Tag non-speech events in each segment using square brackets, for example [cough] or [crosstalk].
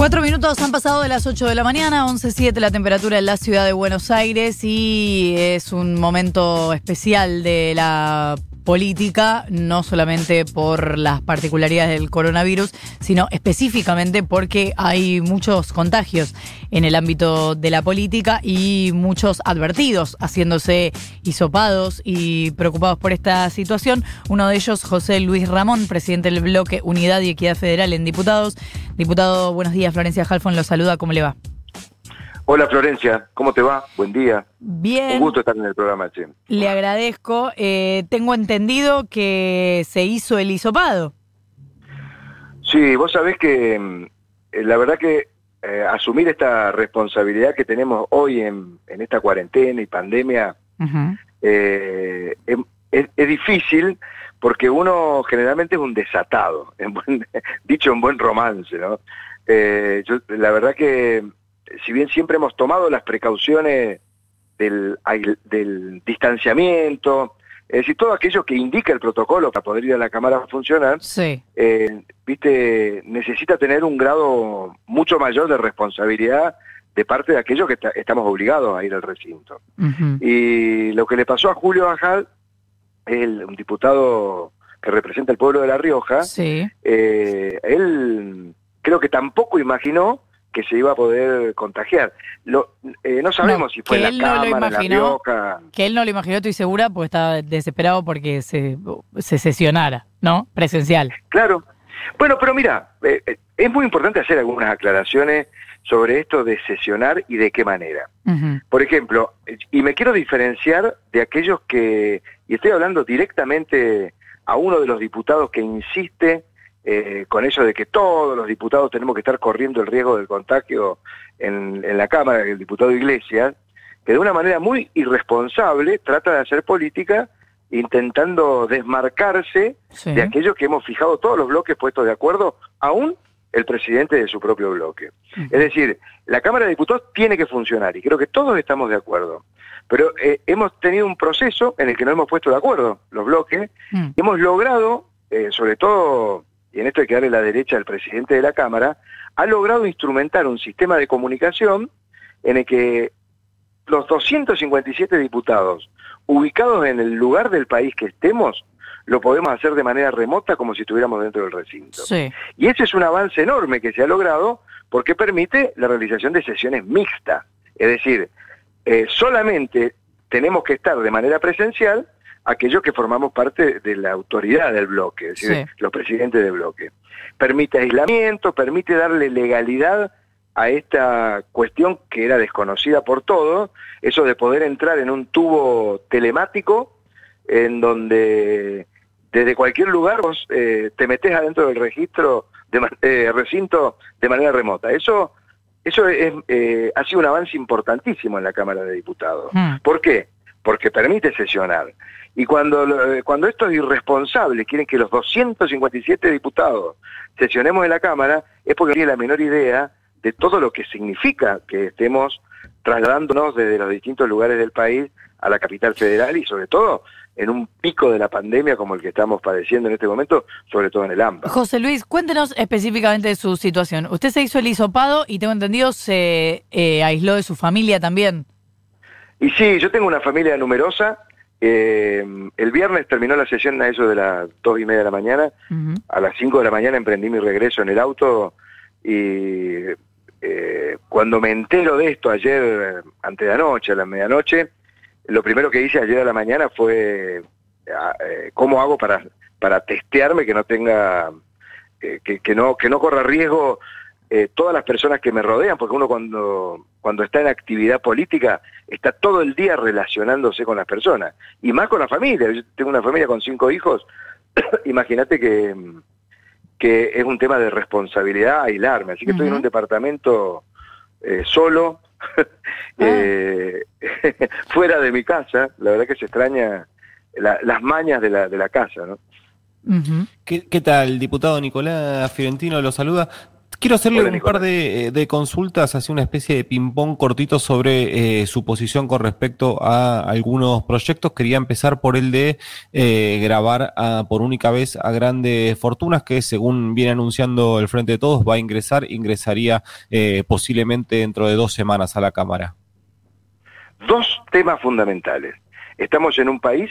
Cuatro minutos han pasado de las 8 de la mañana, 11.07 la temperatura en la ciudad de Buenos Aires y es un momento especial de la política, no solamente por las particularidades del coronavirus, sino específicamente porque hay muchos contagios en el ámbito de la política y muchos advertidos haciéndose hisopados y preocupados por esta situación. Uno de ellos, José Luis Ramón, presidente del bloque Unidad y Equidad Federal en Diputados. Diputado, buenos días. Florencia Halfon lo saluda. ¿Cómo le va? Hola Florencia, ¿cómo te va? Buen día. Bien. Un gusto estar en el programa, che. Le agradezco. Eh, tengo entendido que se hizo el hisopado. Sí, vos sabés que mm, eh, la verdad que eh, asumir esta responsabilidad que tenemos hoy en, en esta cuarentena y pandemia eh, es, es- es difícil porque uno generalmente es un desatado, [laughs] en buen- dicho en buen romance, ¿no? Eh, yo, la verdad que si bien siempre hemos tomado las precauciones del, del distanciamiento, es decir, todo aquello que indica el protocolo para poder ir a la cámara a funcionar, Sí. eh, viste, necesita tener un grado mucho mayor de responsabilidad de parte de aquellos que ta- estamos obligados a ir al recinto. Y lo que le pasó a Julio Bajal, el, un diputado que representa el pueblo de La Rioja, Sí. eh, él creo que tampoco imaginó que se iba a poder contagiar. Lo, eh, no sabemos No, si fue en la no Cámara, La imaginó. Rioja. Que él no lo imaginó, estoy segura, porque estaba desesperado porque se, se sesionara, ¿no? Presencial. Claro. Bueno, pero mira, eh, eh, es muy importante hacer algunas aclaraciones sobre esto de sesionar y de qué manera. Por ejemplo, y me quiero diferenciar de aquellos que, y estoy hablando directamente a uno de los diputados que insiste eh, con eso de que todos los diputados tenemos que estar corriendo el riesgo del contagio en, en la Cámara, el diputado Iglesias, que de una manera muy irresponsable trata de hacer política intentando desmarcarse Sí. de aquellos que hemos fijado todos los bloques puestos de acuerdo, aún el presidente de su propio bloque. Es decir, la Cámara de Diputados tiene que funcionar y creo que todos estamos de acuerdo. Pero eh, hemos tenido un proceso en el que no hemos puesto de acuerdo los bloques Mm. y hemos logrado, eh, sobre todo, y en esto hay que darle la derecha al presidente de la Cámara, ha logrado instrumentar un sistema de comunicación en el que los 257 diputados ubicados en el lugar del país que estemos, lo podemos hacer de manera remota como si estuviéramos dentro del recinto. Sí. Y ese es un avance enorme que se ha logrado porque permite la realización de sesiones mixtas. Es decir, eh, solamente tenemos que estar de manera presencial aquellos que formamos parte de la autoridad del bloque, es decir, Sí. los presidentes del bloque. Permite aislamiento, permite darle legalidad a esta cuestión que era desconocida por todos, eso de poder entrar en un tubo telemático en donde desde cualquier lugar vos eh, te metes adentro del registro de eh, recinto de manera remota. Eso eso es, eh, ha sido un avance importantísimo en la Cámara de Diputados. Mm. ¿Por qué? Porque permite sesionar. Y cuando, eh, cuando estos irresponsables quieren que los 257 diputados sesionemos en la Cámara, es porque no tienen la menor idea de todo lo que significa que estemos trasladándonos desde los distintos lugares del país a la capital federal y sobre todo en un pico de la pandemia como el que estamos padeciendo en este momento, sobre todo en el AMBA. José Luis, cuéntenos específicamente de su situación. Usted se hizo el hisopado y tengo entendido se eh, aisló de su familia también. Y sí, yo tengo una familia numerosa. eh, el viernes terminó la sesión a eso de las dos y media de la mañana. A las 5 de la mañana emprendí mi regreso en el auto y eh, cuando me entero de esto ayer, eh, antes de anoche, a la medianoche, lo primero que hice ayer a la mañana fue ah, eh, cómo hago para, para testearme que no tenga, que, que no, que no corra riesgo eh, todas las personas que me rodean, porque uno cuando, cuando está en actividad política está todo el día relacionándose con las personas, y más con la familia. Yo tengo una familia con cinco hijos, [coughs] imagínate que, que es un tema de responsabilidad aislarme, así que estoy en un departamento eh, solo, [laughs] eh, [laughs] fuera de mi casa, la verdad que se extraña la- las mañas de la, de la casa, ¿no? ¿Qué, qué tal, diputado Nicolás Fiorentino? Lo saluda. Quiero hacerle un par de, de, consultas, así una especie de ping-pong cortito sobre eh, su posición con respecto a algunos proyectos. Quería empezar por el de eh, grabar por única vez a grandes fortunas, que según viene anunciando el Frente de Todos, va a ingresar, ingresaría eh, posiblemente dentro de dos semanas a la Cámara. Dos temas fundamentales. Estamos en un país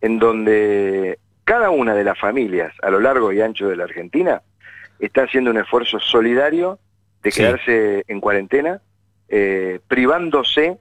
en donde cada una de las familias a lo largo y ancho de la Argentina está haciendo un esfuerzo solidario de quedarse en cuarentena, eh, privándose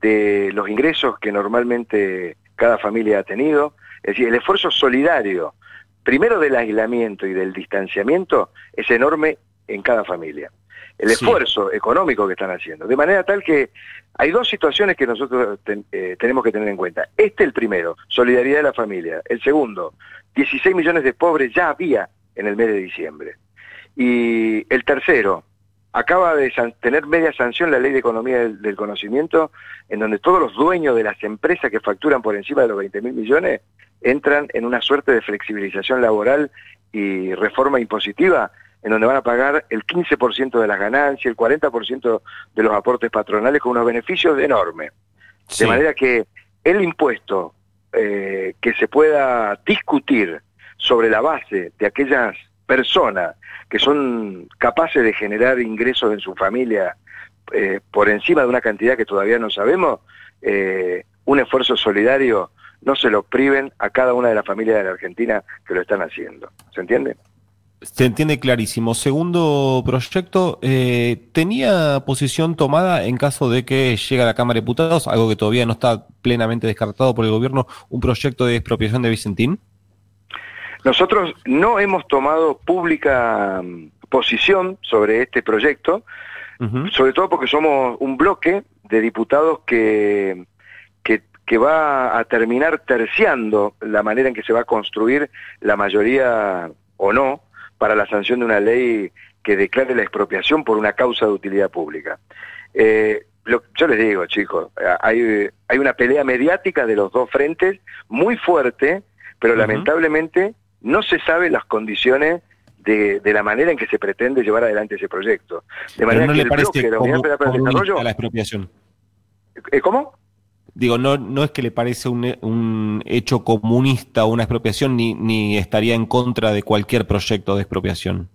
de los ingresos que normalmente cada familia ha tenido. Es decir, el esfuerzo solidario, primero del aislamiento y del distanciamiento, es enorme en cada familia. El esfuerzo económico que están haciendo. De manera tal que hay dos situaciones que nosotros eh, tenemos que tener en cuenta. Este el primero, solidaridad de la familia. El segundo, 16 millones de pobres ya había en el mes de diciembre. Y el tercero, acaba de tener media sanción la ley de economía del, conocimiento, en donde todos los dueños de las empresas que facturan por encima de los 20 mil millones entran en una suerte de flexibilización laboral y reforma impositiva, en donde van a pagar el 15% de las ganancias, el 40% de los aportes patronales con unos beneficios enormes. De manera que el impuesto eh, que se pueda discutir sobre la base de aquellas personas que son capaces de generar ingresos en su familia eh, por encima de una cantidad que todavía no sabemos, eh, un esfuerzo solidario no se lo priven a cada una de las familias de la Argentina que lo están haciendo. ¿Se entiende? Se entiende clarísimo. Segundo proyecto, eh, ¿tenía posición tomada en caso de que llegue a la Cámara de Diputados, algo que todavía no está plenamente descartado por el gobierno, un proyecto de expropiación de Vicentín? Nosotros no hemos tomado pública mm, posición sobre este proyecto, sobre todo porque somos un bloque de diputados que, que, va a terminar terciando la manera en que se va a construir la mayoría o no para la sanción de una ley que declare la expropiación por una causa de utilidad pública. Eh, yo les digo, chicos, hay, hay una pelea mediática de los dos frentes muy fuerte, pero lamentablemente no se sabe las condiciones de, la manera en que se pretende llevar adelante ese proyecto. De manera no que le parece desarrollo, a la expropiación. ¿Eh, ¿Cómo? Digo, no, no es que le parece un, hecho comunista una expropiación, ni, ni estaría en contra de cualquier proyecto de expropiación.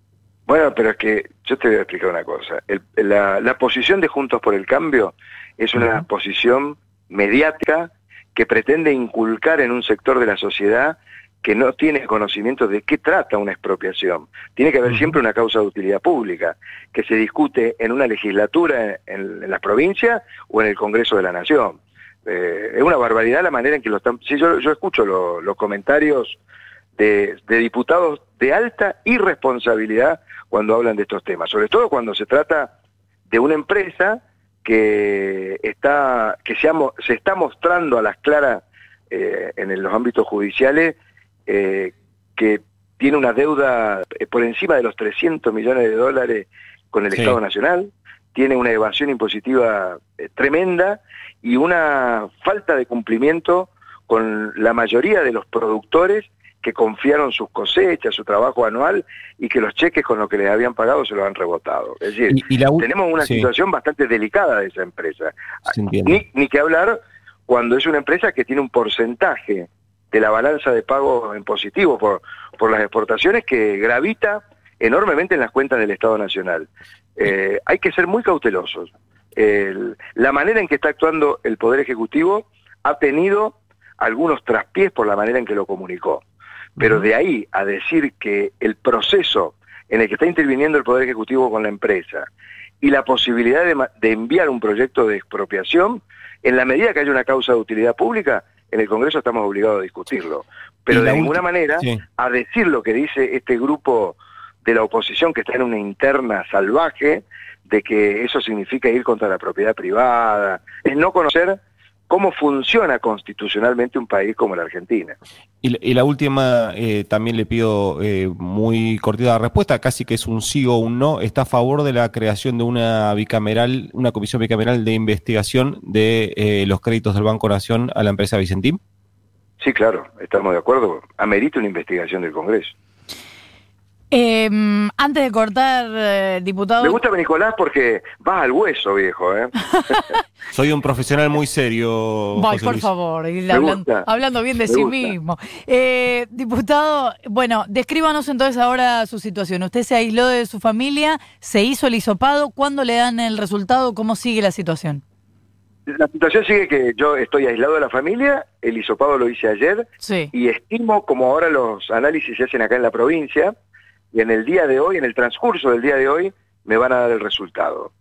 Bueno, pero es que yo te voy a explicar una cosa. la, posición de Juntos por el Cambio es una posición mediática que pretende inculcar en un sector de la sociedad que no tiene conocimiento de qué trata una expropiación. Tiene que haber siempre una causa de utilidad pública, que se discute en una legislatura en, las provincias o en el Congreso de la Nación. Eh, es una barbaridad la manera en que lo están... Sí, yo, yo escucho los comentarios de, diputados de alta irresponsabilidad cuando hablan de estos temas, sobre todo cuando se trata de una empresa que está que se, se está mostrando a las claras eh, en los ámbitos judiciales eh, que tiene una deuda eh, por encima de los 300 millones de dólares con el Estado Nacional, tiene una evasión impositiva eh, tremenda y una falta de cumplimiento con la mayoría de los productores que confiaron sus cosechas, su trabajo anual y que los cheques con los que les habían pagado se los han rebotado. Es decir, tenemos una situación bastante delicada de esa empresa. Ni, ni que hablar cuando es una empresa que tiene un porcentaje de la balanza de pago en positivo por, por las exportaciones que gravita enormemente en las cuentas del Estado Nacional. Eh, hay que ser muy cautelosos. la manera en que está actuando el Poder Ejecutivo ha tenido algunos traspiés por la manera en que lo comunicó. Pero de ahí a decir que el proceso en el que está interviniendo el Poder Ejecutivo con la empresa y la posibilidad de, de enviar un proyecto de expropiación, en la medida que haya una causa de utilidad pública, en el Congreso estamos obligados a discutirlo. Pero de ninguna manera a decir lo que dice este grupo de la oposición que está en una interna salvaje, de que eso significa ir contra la propiedad privada, es no conocer cómo funciona constitucionalmente un país como la Argentina. Y, la última, eh, también le pido eh, muy cortita la respuesta, casi que es un sí o un no. ¿Está a favor de la creación de una bicameral, una comisión bicameral de investigación de eh, los créditos del Banco Nación a la empresa Vicentín? Sí, claro, estamos de acuerdo. Amerita una investigación del Congreso. Em, antes de cortar, eh, diputado. Me gusta Nicolás porque vas al hueso, viejo. ¿eh? [laughs] Soy un profesional muy serio. Voy, José por Luis. favor, hablando, bien de Me sí gusta. mismo. Eh, diputado, bueno, descríbanos entonces ahora su situación. Usted se aisló de su familia, se hizo el hisopado. ¿Cuándo le dan el resultado? ¿Cómo sigue la situación? La situación sigue que yo estoy aislado de la familia, el hisopado lo hice ayer, Sí. y estimo, como ahora los análisis se hacen acá en la provincia, y en el día de hoy, en el transcurso del día de hoy, me van a dar el resultado.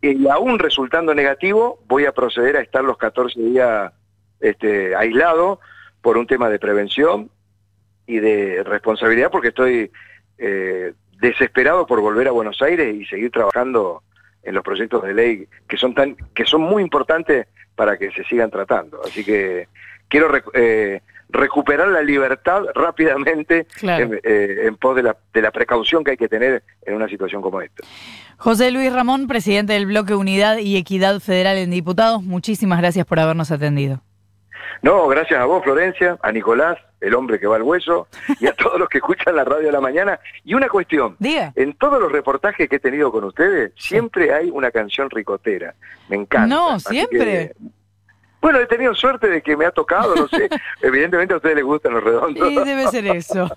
Y aún resultando negativo, voy a proceder a estar los 14 días este, aislado por un tema de prevención y de responsabilidad, porque estoy eh, desesperado por volver a Buenos Aires y seguir trabajando en los proyectos de ley que son tan que son muy importantes para que se sigan tratando. Así que quiero eh, recuperar la libertad [laughs] rápidamente Claro. en, eh, en pos de la, de la precaución que hay que tener en una situación como esta. José Luis Ramón, presidente del bloque Unidad y Equidad Federal en Diputados, muchísimas gracias por habernos atendido. No, gracias a vos, Florencia, a Nicolás, el hombre que va al hueso, y a todos los que escuchan la radio a la mañana. Y una cuestión, Diga. en todos los reportajes que he tenido con ustedes, siempre hay una canción ricotera. Me encanta. No, siempre. que- bueno, he tenido suerte de que me ha tocado, no sé. [laughs] Evidentemente a ustedes les gustan los redondos. Y debe ser eso.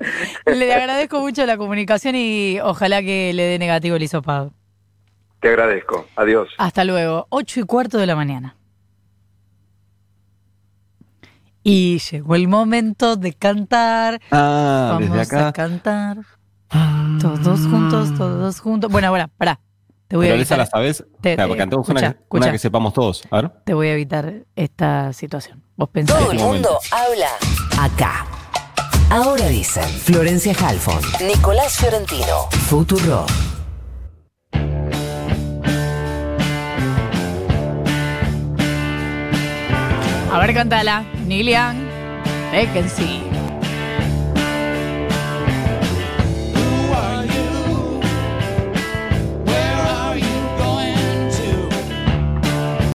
[laughs] le agradezco mucho la comunicación y ojalá que le dé negativo el hisopado. Te agradezco. Adiós. Hasta luego, ocho y cuarto de la mañana. Y llegó el momento de cantar. Ah, Vamos desde a acá. cantar. Todos juntos, todos juntos. Bueno, bueno, pará. Te voy a Pero esa evitar, la sabes. Te- Claro, cantemos escucha, una, que- una que sepamos todos. A ver. te voy a evitar esta situación. Vos pensás. Todo el Este mundo habla acá. Ahora dicen Florencia Halfon, Nicolás Fiorentino, Futuro. A ver, cantala. Nilian. Vacancy.